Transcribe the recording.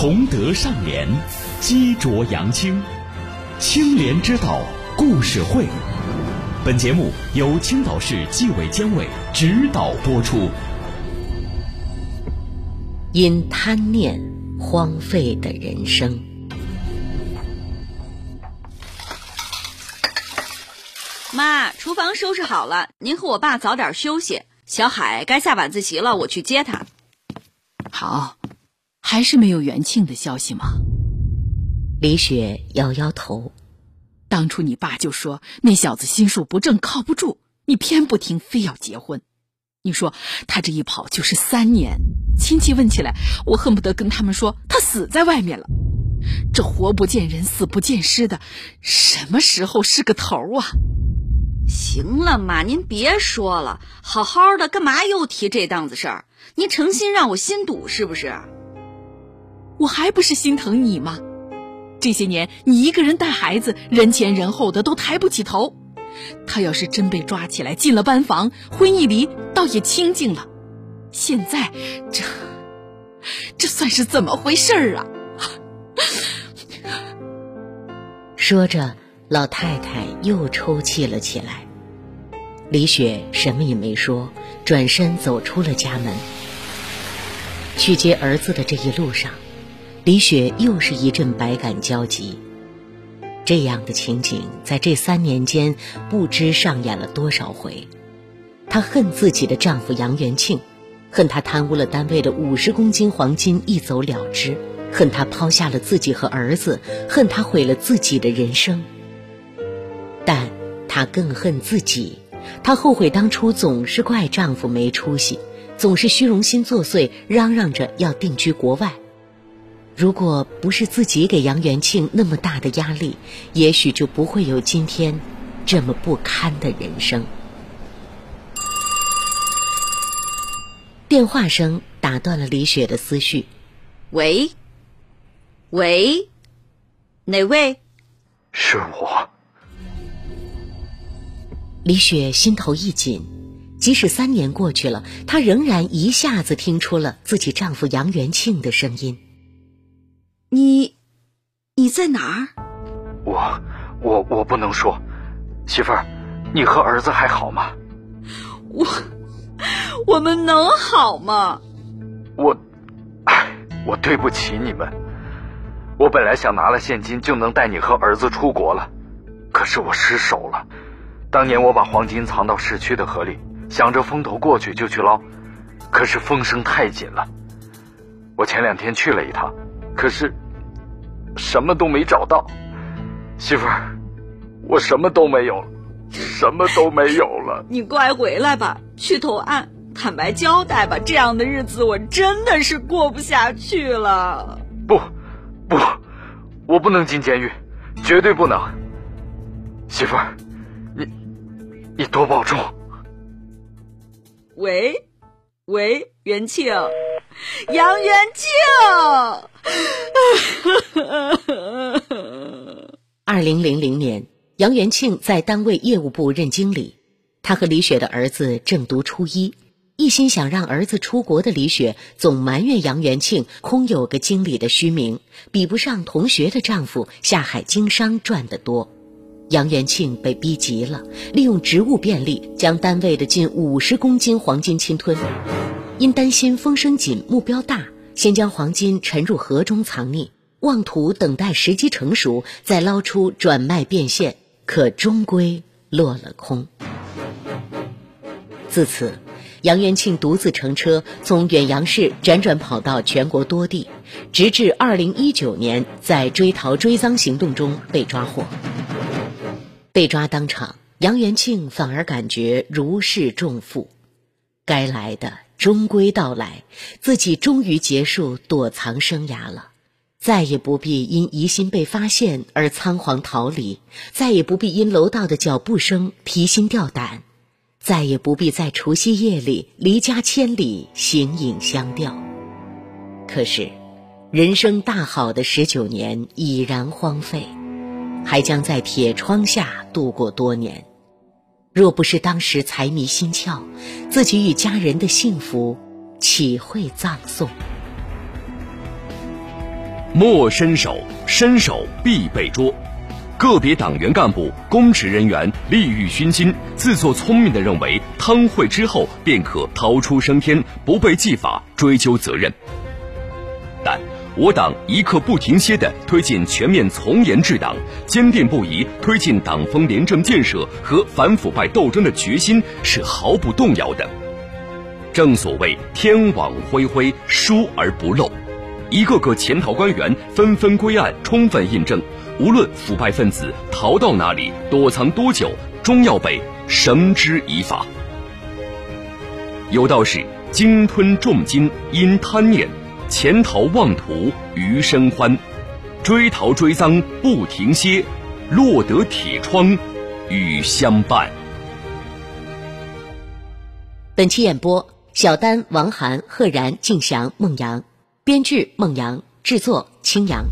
崇德尚廉，积浊扬清，清廉之道故事会。本节目由青岛市纪委监委指导播出。因贪念荒废的人生。妈，厨房收拾好了，您和我爸早点休息。小海该下晚自习了，我去接他。好，还是没有元庆的消息吗？李雪摇摇头。当初你爸就说那小子心术不正，靠不住，你偏不听，非要结婚。你说他这一跑就是三年，亲戚问起来，我恨不得跟他们说他死在外面了。这活不见人，死不见尸的，什么时候是个头啊？行了，妈，您别说了，好好的，干嘛又提这档子事儿？您诚心让我心堵是不是？我还不是心疼你吗？这些年你一个人带孩子，人前人后的都抬不起头。他要是真被抓起来进了班房，婚一离，倒也清静了。现在这这算是怎么回事儿啊？说着，老太太又抽泣了起来。李雪什么也没说，转身走出了家门。去接儿子的这一路上，李雪又是一阵百感交集。这样的情景在这三年间不知上演了多少回。她恨自己的丈夫杨元庆，恨他贪污了单位的五十公斤黄金一走了之，恨他抛下了自己和儿子，恨他毁了自己的人生。但她更恨自己，她后悔当初总是怪丈夫没出息，总是虚荣心作祟，嚷嚷着要定居国外。如果不是自己给杨元庆那么大的压力，也许就不会有今天这么不堪的人生。电话声打断了李雪的思绪。喂，喂，哪位？是我。李雪心头一紧，即使三年过去了，她仍然一下子听出了自己丈夫杨元庆的声音。你，你在哪儿？我，我，我不能说。媳妇儿，你和儿子还好吗？我，我们能好吗？我，唉，我对不起你们。我本来想拿了现金就能带你和儿子出国了，可是我失手了。当年我把黄金藏到市区的河里，想着风头过去就去捞，可是风声太紧了。我前两天去了一趟。可是，什么都没找到，媳妇儿，我什么都没有了，什么都没有了。你快回来吧，去投案，坦白交代吧。这样的日子我真的是过不下去了。不，不，我不能进监狱，绝对不能。媳妇儿，你，你多保重。喂，喂，元庆。杨元庆，二零零零年，杨元庆在单位业务部任经理。他和李雪的儿子正读初一，一心想让儿子出国的李雪，总埋怨杨元庆空有个经理的虚名，比不上同学的丈夫下海经商赚得多。杨元庆被逼急了，利用职务便利，将单位的近五十公斤黄金侵吞。因担心风声紧、目标大，先将黄金沉入河中藏匿，妄图等待时机成熟再捞出转卖变现，可终归落了空。自此，杨元庆独自乘车从远洋市辗转跑到全国多地，直至二零一九年在追逃追赃行动中被抓获。被抓当场，杨元庆反而感觉如释重负，该来的。终归到来，自己终于结束躲藏生涯了，再也不必因疑心被发现而仓皇逃离，再也不必因楼道的脚步声提心吊胆，再也不必在除夕夜里离家千里形影相吊。可是，人生大好的十九年已然荒废，还将在铁窗下度过多年。若不是当时财迷心窍，自己与家人的幸福，岂会葬送？莫伸手，伸手必被捉。个别党员干部、公职人员利欲熏心，自作聪明的认为贪贿之后便可逃出升天，不被纪法追究责任。但我党一刻不停歇地推进全面从严治党，坚定不移推进党风廉政建设和反腐败斗争的决心是毫不动摇的。正所谓天网恢恢，疏而不漏。一个个潜逃官员纷纷归案，充分印证，无论腐败分子逃到哪里、躲藏多久，终要被绳之以法。有道是：鲸吞重金因贪念，潜逃妄图余生欢。追逃追赃不停歇，落得铁窗与相伴。本期演播：小丹、王涵、赫然、静祥、孟阳。编剧孟阳，制作青阳。